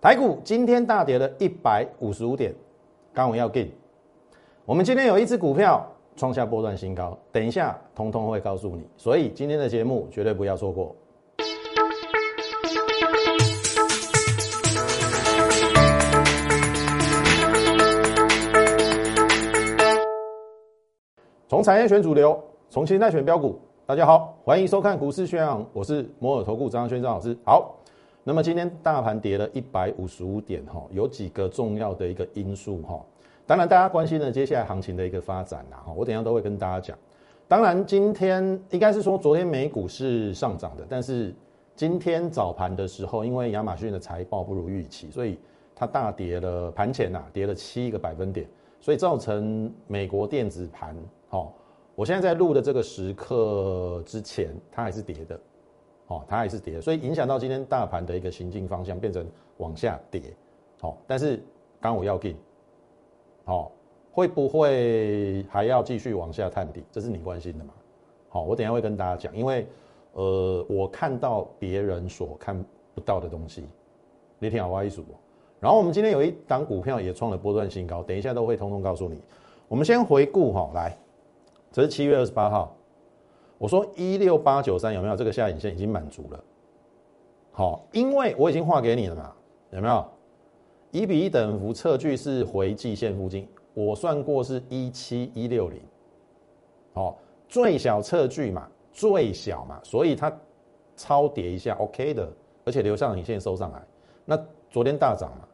台股今天大跌了一百五十五点，刚我要进。我们今天有一只股票创下波段新高，等一下通通会告诉你，所以今天的节目绝对不要错过。从产业选主流，从现在选标股。大家好，欢迎收看股市宣扬，我是摩尔投顾张轩张老师。好。那么今天大盘跌了一百五十五点哈，有几个重要的一个因素哈。当然，大家关心的接下来行情的一个发展啦哈，我等下都会跟大家讲。当然，今天应该是说昨天美股是上涨的，但是今天早盘的时候，因为亚马逊的财报不如预期，所以它大跌了，盘前呐跌了七个百分点，所以造成美国电子盘哈，我现在在录的这个时刻之前，它还是跌的。哦，它还是跌，所以影响到今天大盘的一个行进方向，变成往下跌。好，但是刚我要进，好，会不会还要继续往下探底？这是你关心的嘛？好，我等下会跟大家讲，因为呃，我看到别人所看不到的东西，你听好我一数。然后我们今天有一档股票也创了波段新高，等一下都会通通告诉你。我们先回顾哈，来，这是七月二十八号。我说一六八九三有没有这个下影线已经满足了？好，因为我已经画给你了嘛，有没有？一比一等幅测距是回季线附近，我算过是一七一六零。好，最小测距嘛，最小嘛，所以它超跌一下 OK 的，而且留上影线收上来。那昨天大涨嘛，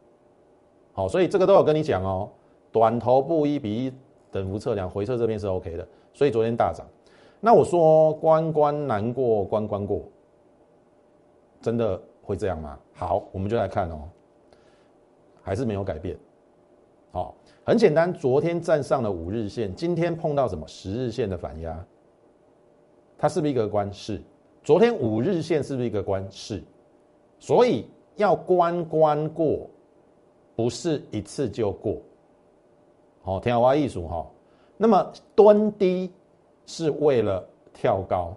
好，所以这个都有跟你讲哦。短头部一比一等幅测量回撤这边是 OK 的，所以昨天大涨。那我说关关难过关关过，真的会这样吗？好，我们就来看哦，还是没有改变。好，很简单，昨天站上了五日线，今天碰到什么十日线的反压，它是不是一个关？是。昨天五日线是不是一个关？是。所以要关关过，不是一次就过。好，天花艺术哈。那么蹲低。是为了跳高，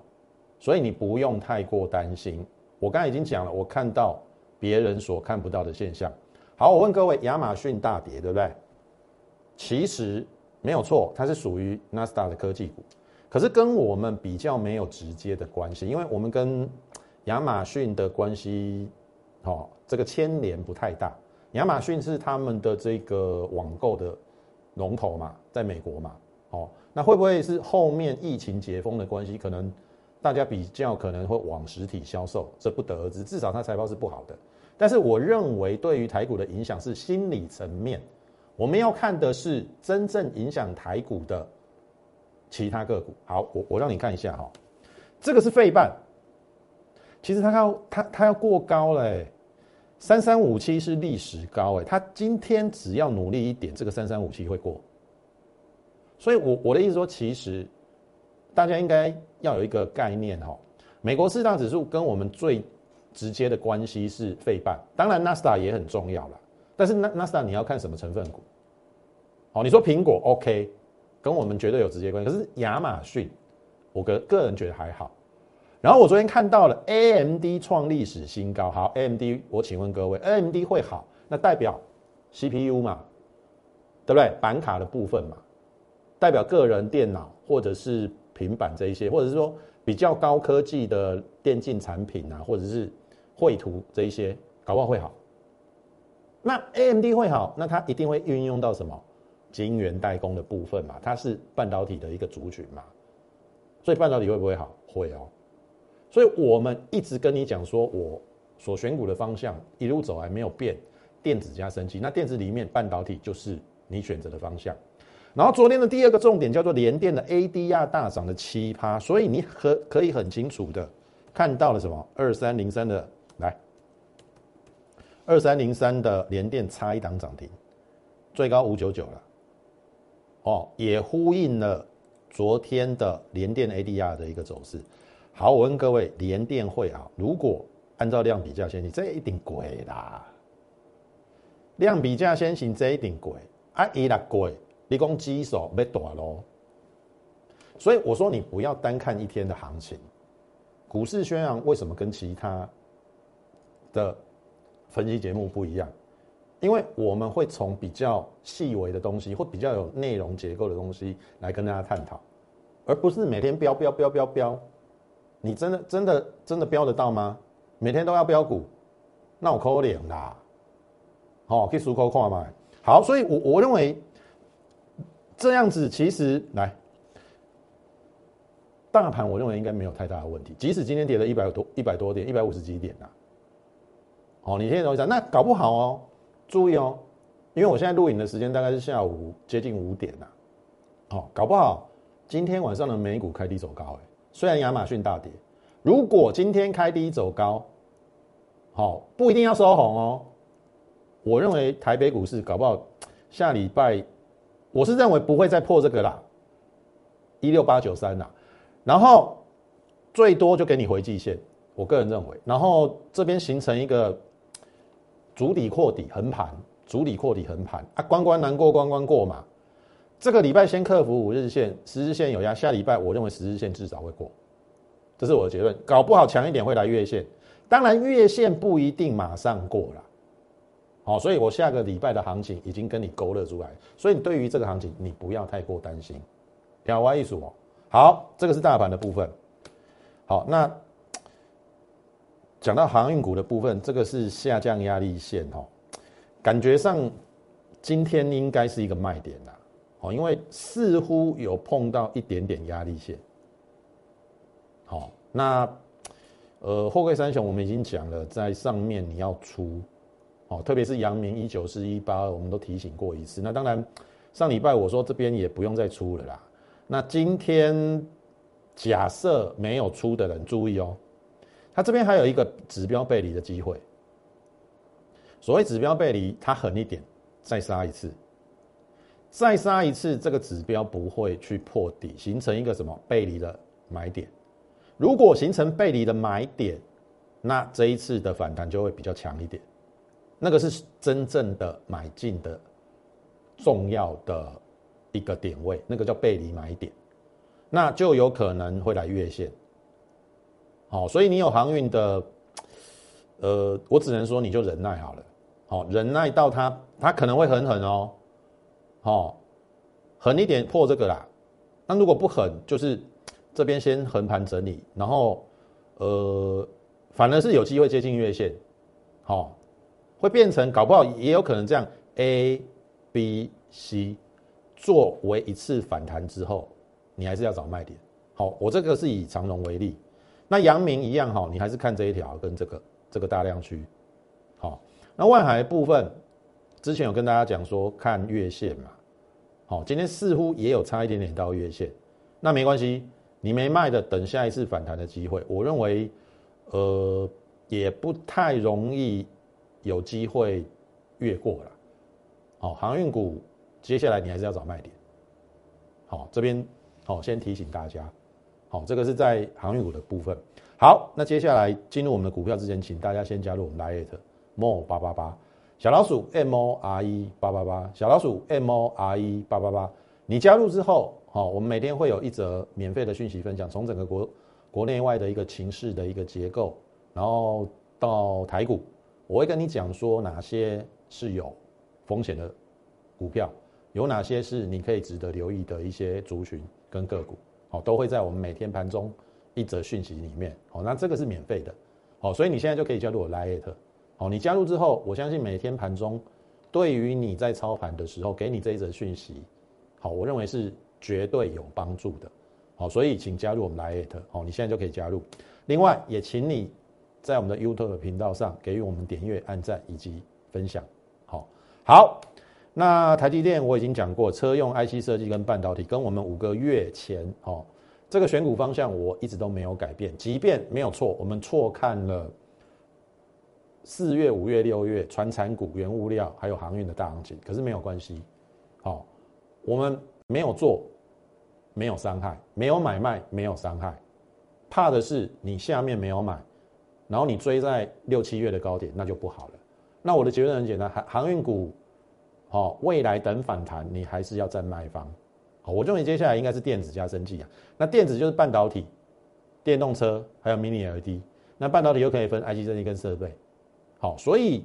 所以你不用太过担心。我刚才已经讲了，我看到别人所看不到的现象。好，我问各位，亚马逊大跌，对不对？其实没有错，它是属于纳斯达的科技股，可是跟我们比较没有直接的关系，因为我们跟亚马逊的关系，哦，这个牵连不太大。亚马逊是他们的这个网购的龙头嘛，在美国嘛，哦。那会不会是后面疫情解封的关系？可能大家比较可能会往实体销售，这不得而知。至少它财报是不好的。但是我认为对于台股的影响是心理层面，我们要看的是真正影响台股的其他个股。好，我我让你看一下哈，这个是费半，其实它要它它要过高嘞，三三五七是历史高哎，它今天只要努力一点，这个三三五七会过。所以，我我的意思说，其实大家应该要有一个概念哈。美国四大指数跟我们最直接的关系是费半，当然纳斯达也很重要了。但是纳纳斯达你要看什么成分股？好，你说苹果 OK，跟我们绝对有直接关系。可是亚马逊，我个个人觉得还好。然后我昨天看到了 AMD 创历史新高，好，AMD，我请问各位，AMD 会好，那代表 CPU 嘛，对不对？板卡的部分嘛。代表个人电脑或者是平板这一些，或者是说比较高科技的电竞产品啊，或者是绘图这一些，搞不好会好。那 AMD 会好，那它一定会运用到什么晶圆代工的部分嘛？它是半导体的一个族群嘛，所以半导体会不会好？会哦。所以我们一直跟你讲说，我所选股的方向一路走来没有变，电子加升级。那电子里面半导体就是你选择的方向。然后昨天的第二个重点叫做联电的 ADR 大涨的奇葩，所以你可可以很清楚的看到了什么？二三零三的来，二三零三的联电差一档涨停，最高五九九了，哦，也呼应了昨天的联电 ADR 的一个走势。好，我问各位，联电会啊？如果按照量比价先行，这一定贵啦。量比价先行，这一定贵啊，一啦贵。立功基手被短喽，所以我说你不要单看一天的行情。股市宣扬为什么跟其他的分析节目不一样，因为我们会从比较细微的东西或比较有内容结构的东西来跟大家探讨，而不是每天标标标标标。你真的真的真的标得到吗？每天都要标股，那我扣脸啦。好，可以数口看嘛。好，所以我我认为这样子其实来大盘，我认为应该没有太大的问题。即使今天跌了一百多一百多点，一百五十几点呐。哦，你听懂意思？那搞不好哦，注意哦，因为我现在录影的时间大概是下午接近五点呐。哦，搞不好今天晚上的美股开低走高，哎，虽然亚马逊大跌，如果今天开低走高，好，不一定要收红哦。我认为台北股市搞不好下礼拜，我是认为不会再破这个啦，一六八九三啦，然后最多就给你回季线，我个人认为，然后这边形成一个主底扩底横盘，主底扩底横盘。啊，关关难过关关过嘛，这个礼拜先克服五日线、十日线有压，下礼拜我认为十日线至少会过，这是我的结论，搞不好强一点会来月线，当然月线不一定马上过了。好，所以我下个礼拜的行情已经跟你勾勒出来，所以你对于这个行情，你不要太过担心。两万一数哦，好，这个是大盘的部分。好，那讲到航运股的部分，这个是下降压力线哦，感觉上今天应该是一个卖点啦。哦，因为似乎有碰到一点点压力线。好，那呃，货柜三雄我们已经讲了，在上面你要出。哦，特别是阳明一九四一八二，我们都提醒过一次。那当然，上礼拜我说这边也不用再出了啦。那今天假设没有出的人注意哦，它这边还有一个指标背离的机会。所谓指标背离，它狠一点，再杀一次，再杀一次，这个指标不会去破底，形成一个什么背离的买点。如果形成背离的买点，那这一次的反弹就会比较强一点。那个是真正的买进的重要的一个点位，那个叫背离买点，那就有可能会来越线。好，所以你有航运的，呃，我只能说你就忍耐好了，好，忍耐到它，它可能会很狠哦，好，狠一点破这个啦。那如果不狠，就是这边先横盘整理，然后呃，反而是有机会接近月线，好。会变成搞不好也有可能这样，A、B、C 作为一次反弹之后，你还是要找卖点。好，我这个是以长荣为例，那阳明一样哈，你还是看这一条跟这个这个大量区。好，那外海部分之前有跟大家讲说看月线嘛，好，今天似乎也有差一点点到月线，那没关系，你没卖的等下一次反弹的机会，我认为呃也不太容易。有机会越过了，好，航运股接下来你还是要找卖点，好，这边好先提醒大家，好，这个是在航运股的部分。好，那接下来进入我们的股票之前，请大家先加入我们 Lite More 八八八。小老鼠 M O R E 八八八。小老鼠 M O R E 八八八，你加入之后，好，我们每天会有一则免费的讯息分享，从整个国国内外的一个情势的一个结构，然后到台股。我会跟你讲说哪些是有风险的股票，有哪些是你可以值得留意的一些族群跟个股，好，都会在我们每天盘中一则讯息里面，好，那这个是免费的，好，所以你现在就可以加入我 Lite，好，你加入之后，我相信每天盘中对于你在操盘的时候给你这一则讯息，好，我认为是绝对有帮助的，好，所以请加入我们 Lite，好，你现在就可以加入，另外也请你。在我们的 YouTube 频道上给予我们点阅、按赞以及分享。好，好，那台积电我已经讲过，车用 IC 设计跟半导体，跟我们五个月前哦，这个选股方向我一直都没有改变。即便没有错，我们错看了四月、五月、六月传产股、原物料还有航运的大行情，可是没有关系。好，我们没有做，没有伤害；没有买卖，没有伤害。怕的是你下面没有买。然后你追在六七月的高点，那就不好了。那我的结论很简单，航航运股，好，未来等反弹，你还是要占卖方。好，我认为接下来应该是电子加升绩啊。那电子就是半导体、电动车还有 Mini LED。那半导体又可以分 IC 设计跟设备。好，所以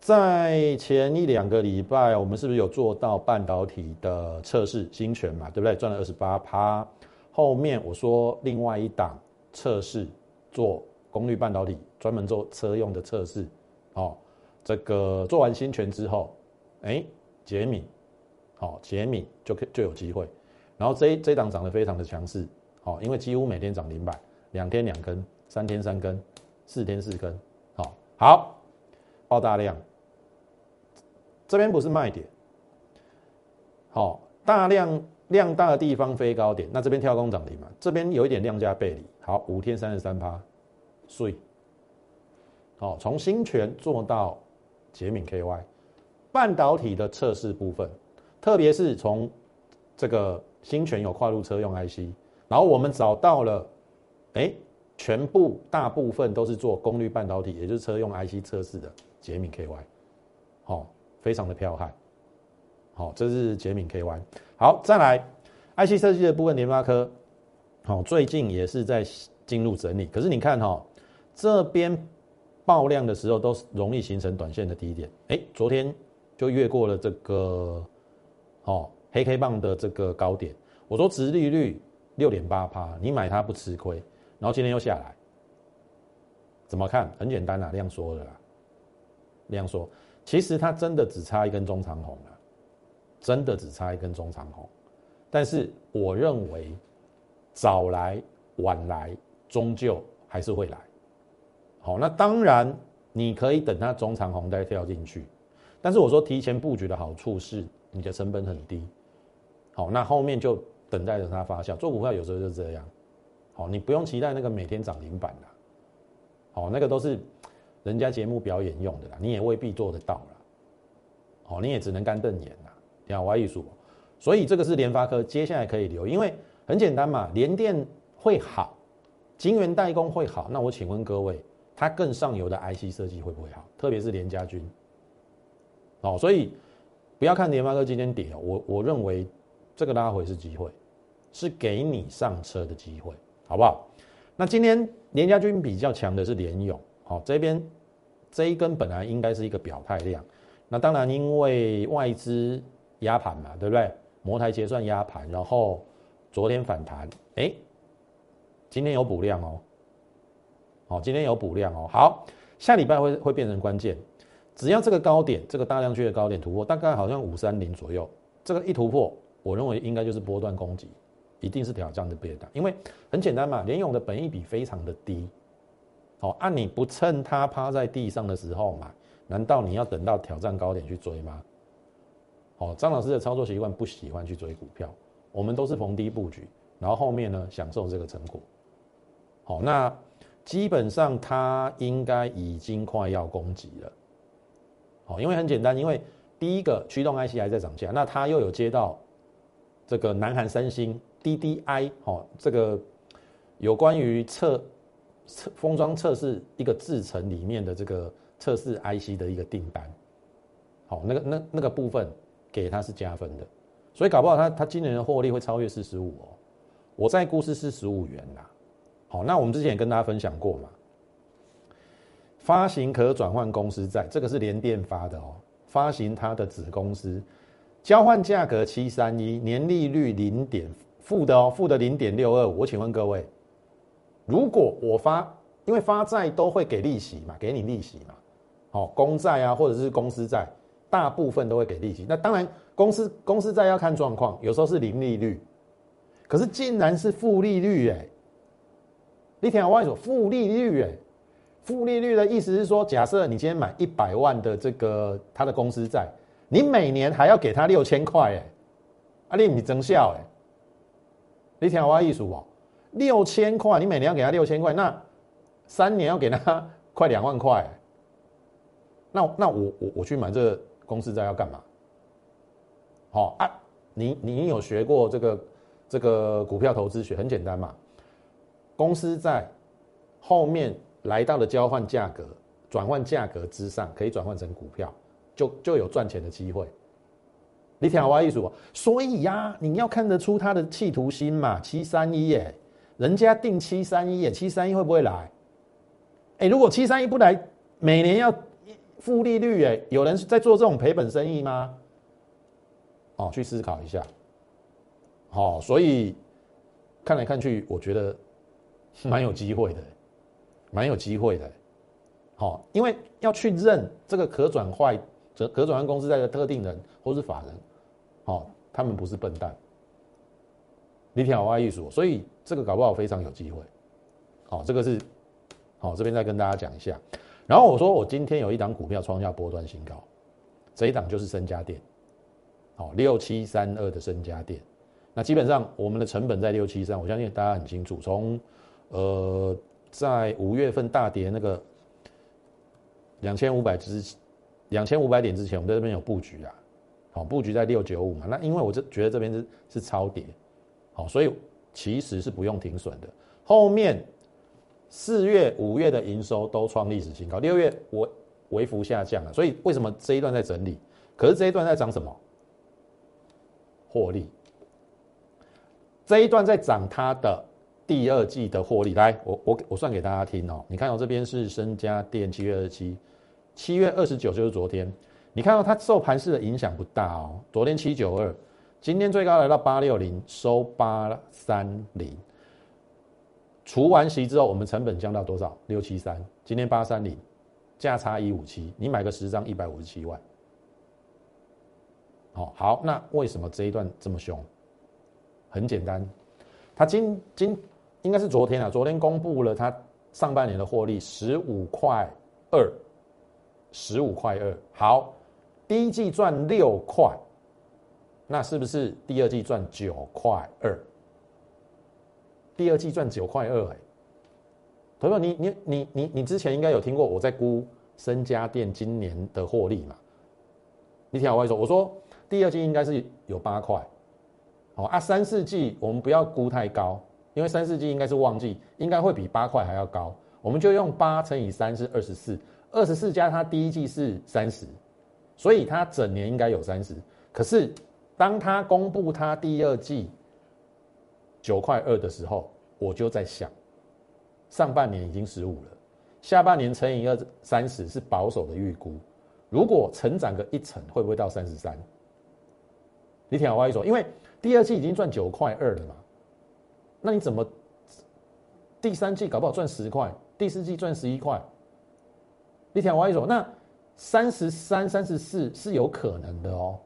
在前一两个礼拜，我们是不是有做到半导体的测试？新权嘛，对不对？赚了二十八趴。后面我说另外一档测试做功率半导体，专门做车用的测试。哦，这个做完新权之后，哎，杰敏，好，杰敏就可就有机会。然后这这档涨得非常的强势，好，因为几乎每天涨停板，两天两根，三天三根，四天四根，好，好，爆大量。这边不是卖点，好，大量量大的地方飞高点，那这边跳空涨停嘛，这边有一点量价背离，好，五天三十三趴，所以，好，从新权做到捷敏 KY，半导体的测试部分，特别是从这个新权有跨入车用 IC，然后我们找到了，哎，全部大部分都是做功率半导体，也就是车用 IC 测试的捷敏 KY，好。非常的彪悍，好，这是捷敏 KY。好，再来 IC 设计的部分，联发科，好，最近也是在进入整理。可是你看哈，这边爆量的时候都容易形成短线的低点。哎，昨天就越过了这个，哦，黑 K 棒的这个高点。我说，殖利率六点八趴，你买它不吃亏。然后今天又下来，怎么看？很简单啊，量缩的啦，量缩。其实它真的只差一根中长红了，真的只差一根中长红，但是我认为早来晚来终究还是会来。好，那当然你可以等它中长红再跳进去，但是我说提前布局的好处是你的成本很低。好，那后面就等待着它发酵。做股票有时候就这样，好，你不用期待那个每天涨停板的，好，那个都是。人家节目表演用的啦，你也未必做得到啦。哦，你也只能干瞪眼啦。两外艺术，所以这个是联发科接下来可以留，因为很简单嘛，联电会好，晶圆代工会好，那我请问各位，它更上游的 IC 设计会不会好？特别是联家军，哦，所以不要看联发科今天跌哦，我我认为这个拉回是机会，是给你上车的机会，好不好？那今天联家军比较强的是联勇。好，这边这一根本来应该是一个表态量，那当然因为外资压盘嘛，对不对？摩台结算压盘，然后昨天反弹，哎，今天有补量哦，好，今天有补量哦。好，下礼拜会会变成关键，只要这个高点，这个大量区的高点突破，大概好像五三零左右，这个一突破，我认为应该就是波段攻击，一定是挑战的别的，因为很简单嘛，联勇的本益比非常的低。哦，按你不趁它趴在地上的时候买，难道你要等到挑战高点去追吗？哦，张老师的操作习惯不喜欢去追股票，我们都是逢低布局，然后后面呢享受这个成果。好，那基本上它应该已经快要攻击了。好，因为很简单，因为第一个驱动 IC 还在涨价，那它又有接到这个南韩三星 DDI 哦，这个有关于测。测封装测试一个制程里面的这个测试 IC 的一个订单，好，那个那那个部分给它是加分的，所以搞不好它它今年的获利会超越四十五哦，我在估是四十五元啦，好，那我们之前也跟大家分享过嘛，发行可转换公司债，这个是联电发的哦，发行它的子公司，交换价格七三一，年利率零点负的哦，负的零点六二五，我请问各位。如果我发，因为发债都会给利息嘛，给你利息嘛，好，公债啊，或者是公司债，大部分都会给利息。那当然，公司公司债要看状况，有时候是零利率，可是竟然是负利率哎！你听我说，负利率哎，负利率的意思是说，假设你今天买一百万的这个他的公司债，你每年还要给他六千块哎，啊，你你增效哎，你听我意思哦？六千块，你每年要给他六千块，那三年要给他快两万块，那那我我我去买这个公司债要干嘛？好啊，你你有学过这个这个股票投资学？很简单嘛，公司在后面来到了交换价格、转换价格之上，可以转换成股票，就就有赚钱的机会。你听我意思，所以呀，你要看得出他的企图心嘛，七三一耶。人家定七三一耶，七三一会不会来？哎，如果七三一不来，每年要负利率哎，有人在做这种赔本生意吗？哦，去思考一下。好，所以看来看去，我觉得蛮有机会的，蛮有机会的。好，因为要去认这个可转换、可可转换公司在的特定人或是法人，好，他们不是笨蛋。你听好，艺术，所以这个搞不好非常有机会。好，这个是好，这边再跟大家讲一下。然后我说，我今天有一档股票创下波段新高，这一档就是深家电，好，六七三二的深家电。那基本上我们的成本在六七三，我相信大家很清楚。从呃，在五月份大跌那个两千五百之两千五百点之前，我们在这边有布局啊，好，布局在六九五嘛。那因为我这觉得这边是是超跌。好，所以其实是不用停损的。后面四月、五月的营收都创历史新高，六月我微幅下降了。所以为什么这一段在整理？可是这一段在涨什么？获利。这一段在涨它的第二季的获利。来，我我我算给大家听哦。你看到这边是深家电，七月二十七，七月二十九就是昨天。你看到它受盘势的影响不大哦。昨天七九二。今天最高来到八六零，收八三零。除完息之后，我们成本降到多少？六七三。今天八三零，价差一五七。你买个十张，一百五十七万。哦，好，那为什么这一段这么凶？很简单，他今今应该是昨天啊，昨天公布了他上半年的获利十五块二，十五块二。好，第一季赚六块。那是不是第二季赚九块二？第二季赚九块二，哎，朋友，你你你你你之前应该有听过我在估深家电今年的获利嘛？你听我说，我说第二季应该是有八块，好啊，三四季我们不要估太高，因为三四季应该是旺季，应该会比八块还要高，我们就用八乘以三是二十四，二十四加它第一季是三十，所以它整年应该有三十，可是。当他公布他第二季九块二的时候，我就在想，上半年已经十五了，下半年乘以二三十是保守的预估。如果成长个一成，会不会到三十三？你听我意思，因为第二季已经赚九块二了嘛，那你怎么第三季搞不好赚十块，第四季赚十一块？你听我意思，那三十三、三十四是有可能的哦。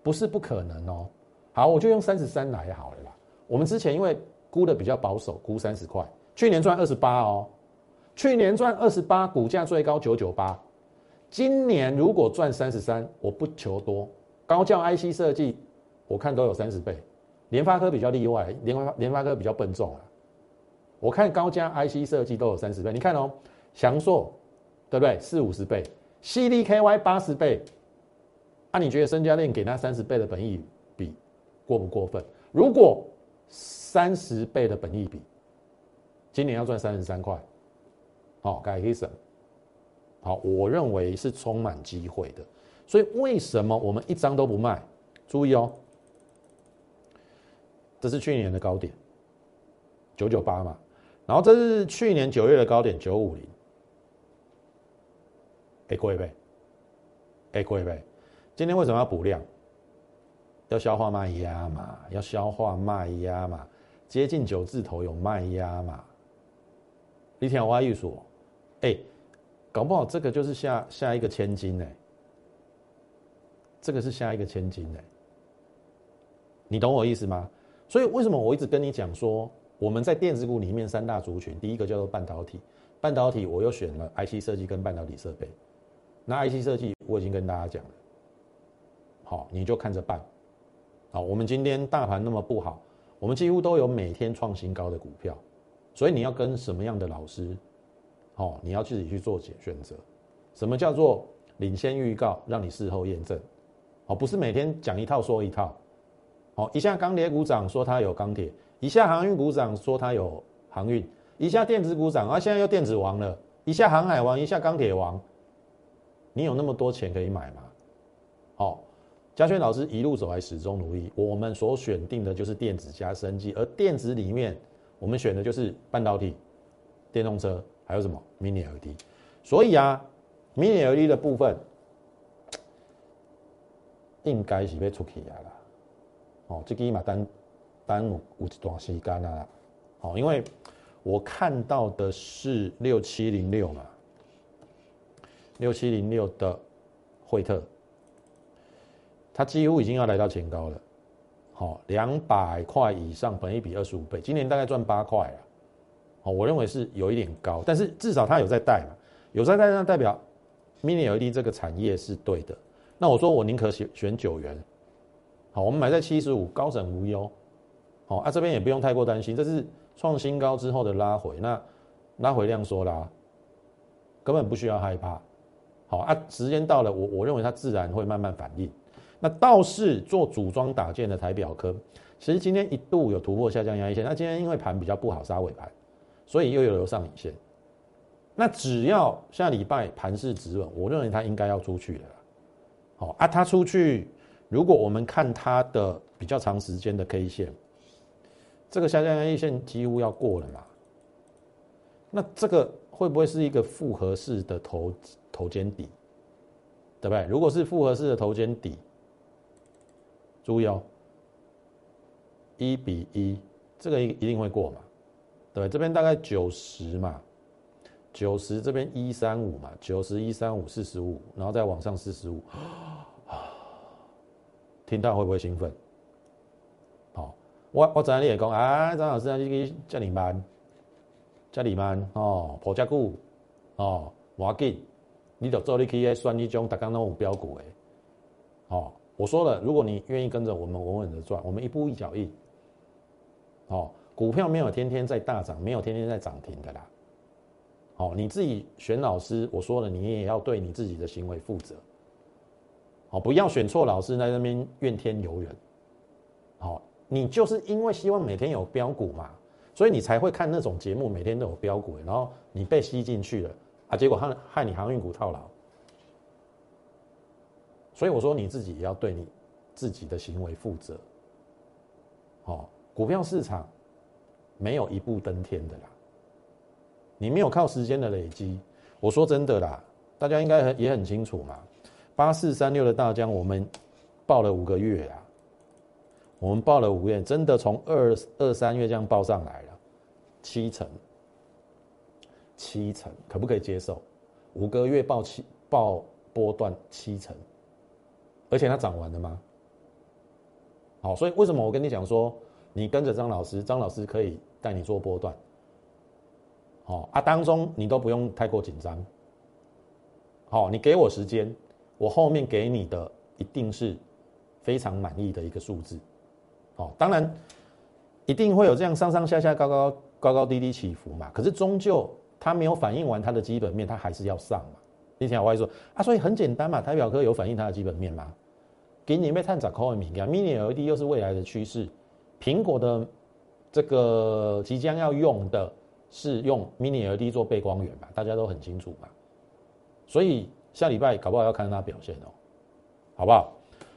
不是不可能哦，好，我就用三十三来好了啦。我们之前因为估的比较保守，估三十块，去年赚二十八哦，去年赚二十八，股价最高九九八，今年如果赚三十三，我不求多，高教 IC 设计我看都有三十倍，联发科比较例外，联发联发科比较笨重啊，我看高价 IC 设计都有三十倍，你看哦，翔硕对不对？四五十倍，CDKY 八十倍。那你觉得深家电给他三十倍的本益比过不过分？如果三十倍的本益比，今年要赚三十三块，好，改可以省。好，我认为是充满机会的。所以为什么我们一张都不卖？注意哦，这是去年的高点九九八嘛，然后这是去年九月的高点九五零，哎，贵呗，哎，贵呗。今天为什么要补量？要消化卖压嘛，要消化卖压嘛，接近九字头有卖压嘛。李天华玉说：“哎，搞不好这个就是下下一个千金呢。这个是下一个千金呢。你懂我意思吗？所以为什么我一直跟你讲说，我们在电子股里面三大族群，第一个叫做半导体，半导体我又选了 IC 设计跟半导体设备。那 IC 设计我已经跟大家讲了。”好，你就看着办。好，我们今天大盘那么不好，我们几乎都有每天创新高的股票，所以你要跟什么样的老师？好，你要自己去做选选择。什么叫做领先预告，让你事后验证？好，不是每天讲一套说一套。好，一下钢铁股涨说它有钢铁，一下航运股涨说它有航运，一下电子股涨啊，现在又电子王了，一下航海王，一下钢铁王。你有那么多钱可以买吗？好。嘉轩老师一路走来始终努力，我们所选定的就是电子加生技，而电子里面我们选的就是半导体、电动车，还有什么 Mini LED。所以啊，mini LED 的部分应该是要出去啊啦。哦，这个嘛单单有有一段时间啊，哦，因为我看到的是六七零六嘛，六七零六的惠特，它几乎已经要来到前高了。好，两百块以上，本一比二十五倍，今年大概赚八块啊。哦，我认为是有一点高，但是至少它有在带嘛，有在带，那代表 mini LED 这个产业是对的。那我说我宁可选选九元。好，我们买在七十五，高枕无忧。好啊，这边也不用太过担心，这是创新高之后的拉回，那拉回量缩啦，根本不需要害怕。好啊，时间到了，我我认为它自然会慢慢反应。那倒是做组装打件的台表科，其实今天一度有突破下降压力线，那今天因为盘比较不好，杀尾盘，所以又有留上影线。那只要下礼拜盘势止稳，我认为它应该要出去了。好啊，它出去。如果我们看它的比较长时间的 K 线，这个下降压力线几乎要过了嘛？那这个会不会是一个复合式的头头肩底？对不对？如果是复合式的头肩底，注意哦，一比一，这个一一定会过嘛？对，这边大概九十嘛，九十这边一三五嘛，九十一三五四十五，然后再往上四十五。听到会不会兴奋？好，我我知你也讲啊，张老师啊，你去叫你慢，叫你慢哦，破价股哦，要紧，你就做你去选一种大家拢有标股的。哦，我说了，如果你愿意跟着我们稳稳的赚，我们一步一脚印。哦，股票没有天天在大涨，没有天天在涨停的啦。哦，你自己选老师，我说了，你也要对你自己的行为负责。哦，不要选错老师，在那边怨天尤人。好，你就是因为希望每天有标股嘛，所以你才会看那种节目，每天都有标股，然后你被吸进去了啊，结果害害你航运股套牢。所以我说你自己也要对你自己的行为负责。哦，股票市场没有一步登天的啦，你没有靠时间的累积。我说真的啦，大家应该很也很清楚嘛。八四三六的大疆，我们报了五个月啊，我们报了五个月，真的从二二三月这样报上来了，七成，七成，可不可以接受？五个月报七报波段七成，而且它涨完了吗？好，所以为什么我跟你讲说，你跟着张老师，张老师可以带你做波段，好啊，当中你都不用太过紧张，好，你给我时间。我后面给你的一定是非常满意的一个数字，哦，当然一定会有这样上上下下、高高高高低低起伏嘛。可是终究它没有反映完它的基本面，它还是要上嘛。你听我话说啊，所以很简单嘛，台表科有反映它的基本面吗？给你被探涨口敏感，Mini LED 又是未来的趋势，苹果的这个即将要用的是用 Mini LED 做背光源嘛，大家都很清楚嘛，所以。下礼拜搞不好要看它表现哦，好不好？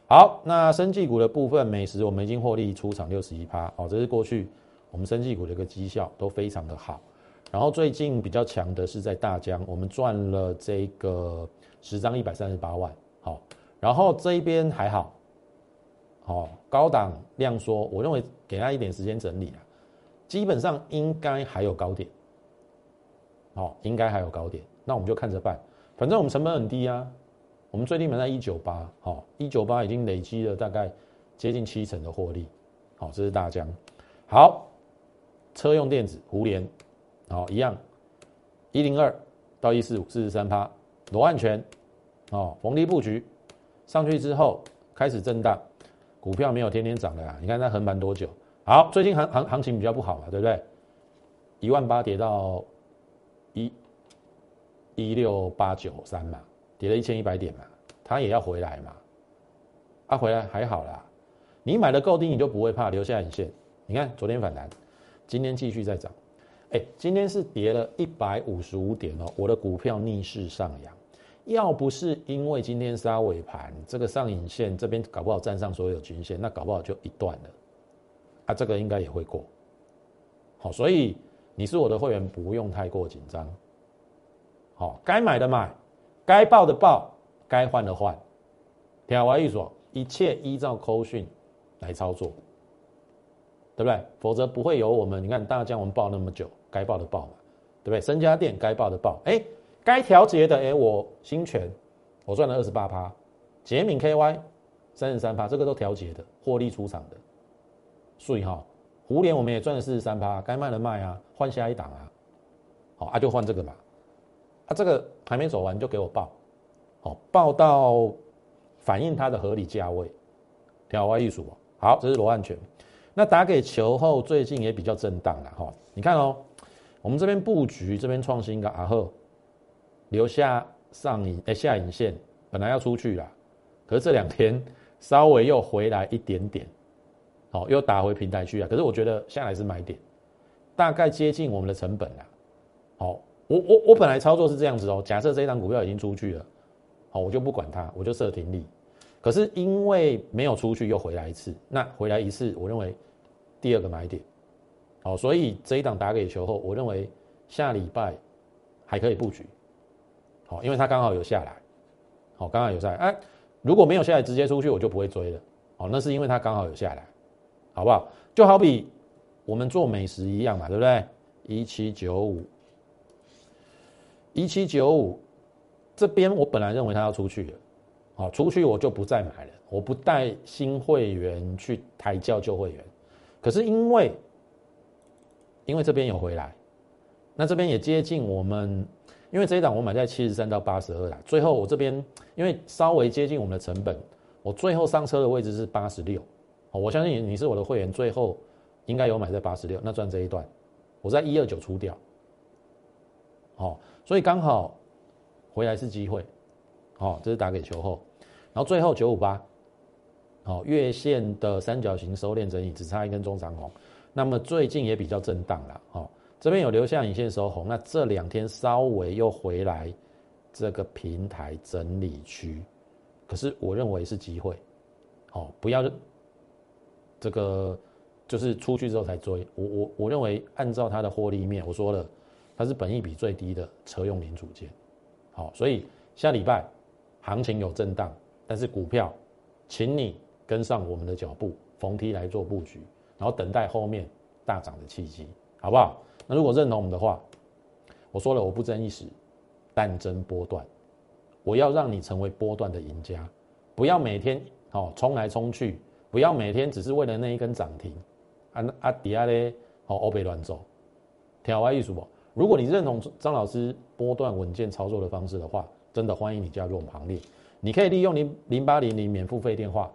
好，那生技股的部分，美食我们已经获利出场六十一趴，哦，这是过去我们生技股的一个绩效都非常的好。然后最近比较强的是在大江，我们赚了这个十张一百三十八万，好，然后这一边还好，好，高档量缩，我认为给他一点时间整理啊，基本上应该还有高点，好，应该还有高点，那我们就看着办。反正我们成本很低啊，我们最低买在一九八，好，一九八已经累积了大概接近七成的获利，好，这是大疆，好，车用电子胡联，好，一样，一零二到一四五四十三趴，罗安全，哦，逢低布局，上去之后开始震荡，股票没有天天涨的啊，你看它横盘多久？好，最近行行行情比较不好嘛，对不对？一万八跌到一。一六八九三嘛，跌了一千一百点嘛，它也要回来嘛，啊，回来还好啦，你买的够低，你就不会怕留下影线。你看昨天反弹，今天继续在涨，哎，今天是跌了一百五十五点哦，我的股票逆势上扬，要不是因为今天杀尾盘，这个上影线这边搞不好站上所有均线，那搞不好就一段了，啊，这个应该也会过，好，所以你是我的会员，不用太过紧张。好，该买的买，该报的报，该换的换。听我意思，一切依照扣讯来操作，对不对？否则不会有我们。你看大江我们报那么久，该报的报嘛，对不对？深家店该报的报，哎，该调节的，哎，我新权我赚了二十八趴，杰敏 KY 三十三趴，这个都调节的，获利出场的，所以哈。胡联我们也赚了四十三趴，该卖的卖啊，换下一档啊，好啊就换这个嘛，啊这个还没走完就给我报，好报到反映它的合理价位，调花艺术好，这是罗汉拳。那打给球后最近也比较震荡了哈，你看哦，我们这边布局这边创新个然后留下上影哎下影线，本来要出去了，可是这两天稍微又回来一点点。好，又打回平台去啊！可是我觉得下来是买点，大概接近我们的成本了。好，我我我本来操作是这样子哦，假设这一张股票已经出去了，好，我就不管它，我就设停利。可是因为没有出去，又回来一次，那回来一次，我认为第二个买点。好，所以这一档打给球后，我认为下礼拜还可以布局。好，因为它刚好有下来，好，刚好有下来。哎，如果没有下来直接出去，我就不会追了。好，那是因为它刚好有下来。好不好？就好比我们做美食一样嘛，对不对？一七九五，一七九五，这边我本来认为它要出去了，好，出去我就不再买了，我不带新会员去抬轿旧会员。可是因为，因为这边有回来，那这边也接近我们，因为这一档我买在七十三到八十二啦，最后我这边因为稍微接近我们的成本，我最后上车的位置是八十六。我相信你，你是我的会员，最后应该有买在八十六，那赚这一段，我在一二九出掉，好，所以刚好回来是机会，好，这是打给球后，然后最后九五八，好，月线的三角形收敛整理，只差一根中长红，那么最近也比较震荡了，好，这边有留下影线收红，那这两天稍微又回来这个平台整理区，可是我认为是机会，好，不要。这个就是出去之后才追，我我我认为按照它的获利面，我说了，它是本益比最低的车用零组件，好，所以下礼拜行情有震荡，但是股票，请你跟上我们的脚步，逢低来做布局，然后等待后面大涨的契机，好不好？那如果认同我们的话，我说了我不争一时，但争波段，我要让你成为波段的赢家，不要每天哦冲来冲去。不要每天只是为了那一根涨停，啊啊底下咧，好欧北乱走，调歪艺术不？如果你认同张老师波段稳健操作的方式的话，真的欢迎你加入我们行列。你可以利用零零八零零免付费电话，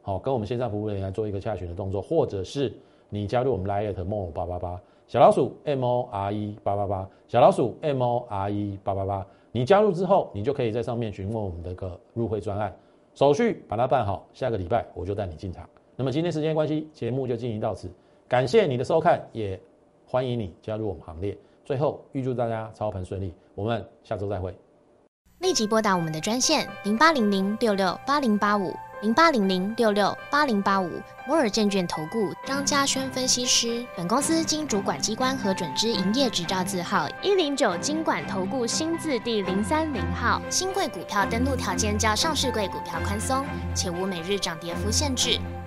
好跟我们线上服务人员做一个洽询的动作，或者是你加入我们 Lite More 八八八小老鼠 M O R E 八八八小老鼠 M O R E 八八八，你加入之后，你就可以在上面询问我们的个入会专案。手续把它办好，下个礼拜我就带你进场。那么今天时间关系，节目就进行到此，感谢你的收看，也欢迎你加入我们行列。最后预祝大家操盘顺利，我们下周再会。立即拨打我们的专线零八零零六六八零八五。零八零零六六八零八五摩尔证券投顾张嘉轩分析师，本公司经主管机关核准之营业执照字号一零九金管投顾新字第零三零号。新贵股票登录条件较上市贵股票宽松，且无每日涨跌幅限制。